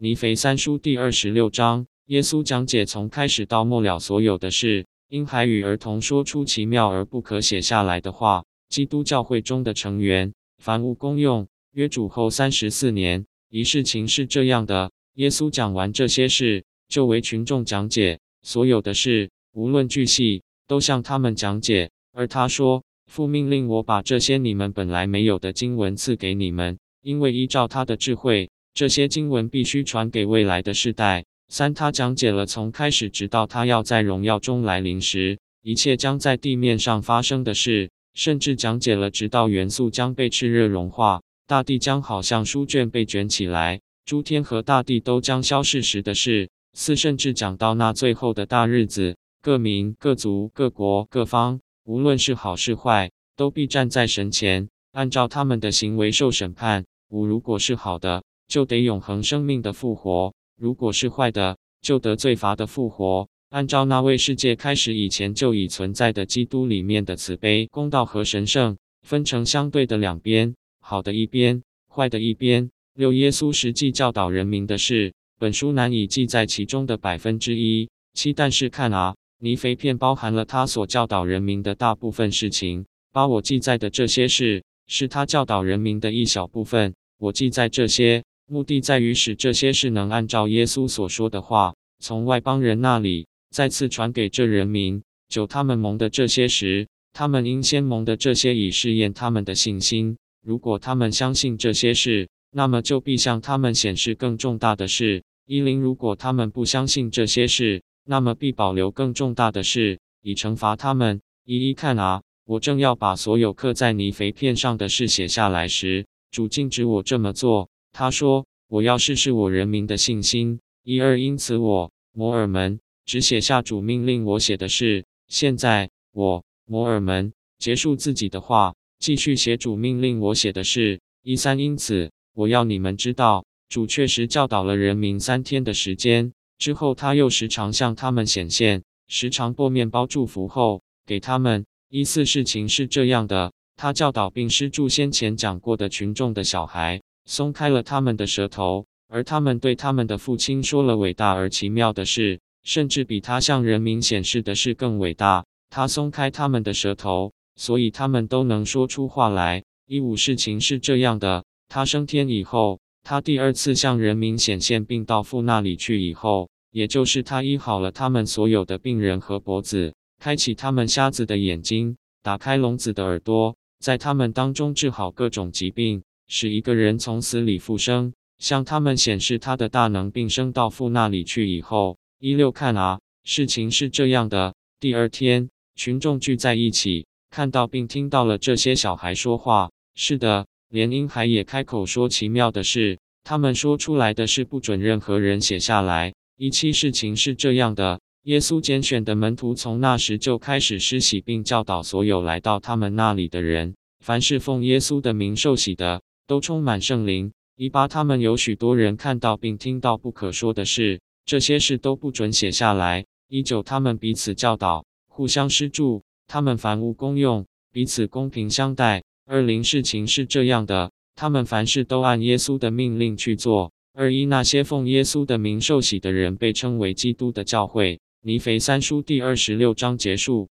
尼腓三书第二十六章，耶稣讲解从开始到末了所有的事，婴孩与儿童说出奇妙而不可写下来的话。基督教会中的成员，凡物公用。约主后三十四年，一事情是这样的：耶稣讲完这些事，就为群众讲解所有的事，无论巨细，都向他们讲解。而他说：“父命令我把这些你们本来没有的经文赐给你们，因为依照他的智慧。”这些经文必须传给未来的世代。三，他讲解了从开始直到他要在荣耀中来临时，一切将在地面上发生的事，甚至讲解了直到元素将被炽热融化，大地将好像书卷被卷起来，诸天和大地都将消逝时的事。四，甚至讲到那最后的大日子，各民、各族、各国、各方，无论是好是坏，都必站在神前，按照他们的行为受审判。五，如果是好的。就得永恒生命的复活，如果是坏的，就得罪罚的复活。按照那位世界开始以前就已存在的基督里面的慈悲、公道和神圣，分成相对的两边，好的一边，坏的一边。六、耶稣实际教导人民的事，本书难以记在其中的百分之一。七、但是看啊，尼腓片包含了他所教导人民的大部分事情。把、我记载的这些事，是他教导人民的一小部分。我记载这些。目的在于使这些事能按照耶稣所说的话，从外邦人那里再次传给这人民。就，他们蒙的这些时，他们应先蒙的这些以试验他们的信心。如果他们相信这些事，那么就必向他们显示更重大的事。一零，如果他们不相信这些事，那么必保留更重大的事，以惩罚他们。一一看啊，我正要把所有刻在泥肥片上的事写下来时，主禁止我这么做。他说：“我要试试我人民的信心。”一二，因此我摩尔门只写下主命令我写的事。现在我摩尔门结束自己的话，继续写主命令我写的事。一三，因此我要你们知道，主确实教导了人民三天的时间之后，他又时常向他们显现，时常拨面包祝福后给他们。一四，事情是这样的，他教导并施助先前讲过的群众的小孩。松开了他们的舌头，而他们对他们的父亲说了伟大而奇妙的事，甚至比他向人民显示的事更伟大。他松开他们的舌头，所以他们都能说出话来。一五事情是这样的：他升天以后，他第二次向人民显现，并到父那里去以后，也就是他医好了他们所有的病人和脖子，开启他们瞎子的眼睛，打开聋子的耳朵，在他们当中治好各种疾病。使一个人从死里复生，向他们显示他的大能，并升到父那里去以后，一六看啊，事情是这样的。第二天，群众聚在一起，看到并听到了这些小孩说话。是的，连婴孩也开口说奇妙的事。他们说出来的是不准任何人写下来。一七事情是这样的：耶稣拣选的门徒从那时就开始施洗，并教导所有来到他们那里的人，凡是奉耶稣的名受洗的。都充满圣灵。一八，他们有许多人看到并听到不可说的事，这些事都不准写下来。一九，他们彼此教导，互相施助，他们凡物公用，彼此公平相待。二零，事情是这样的，他们凡事都按耶稣的命令去做。二一，那些奉耶稣的名受洗的人被称为基督的教会。尼腓三书第二十六章结束。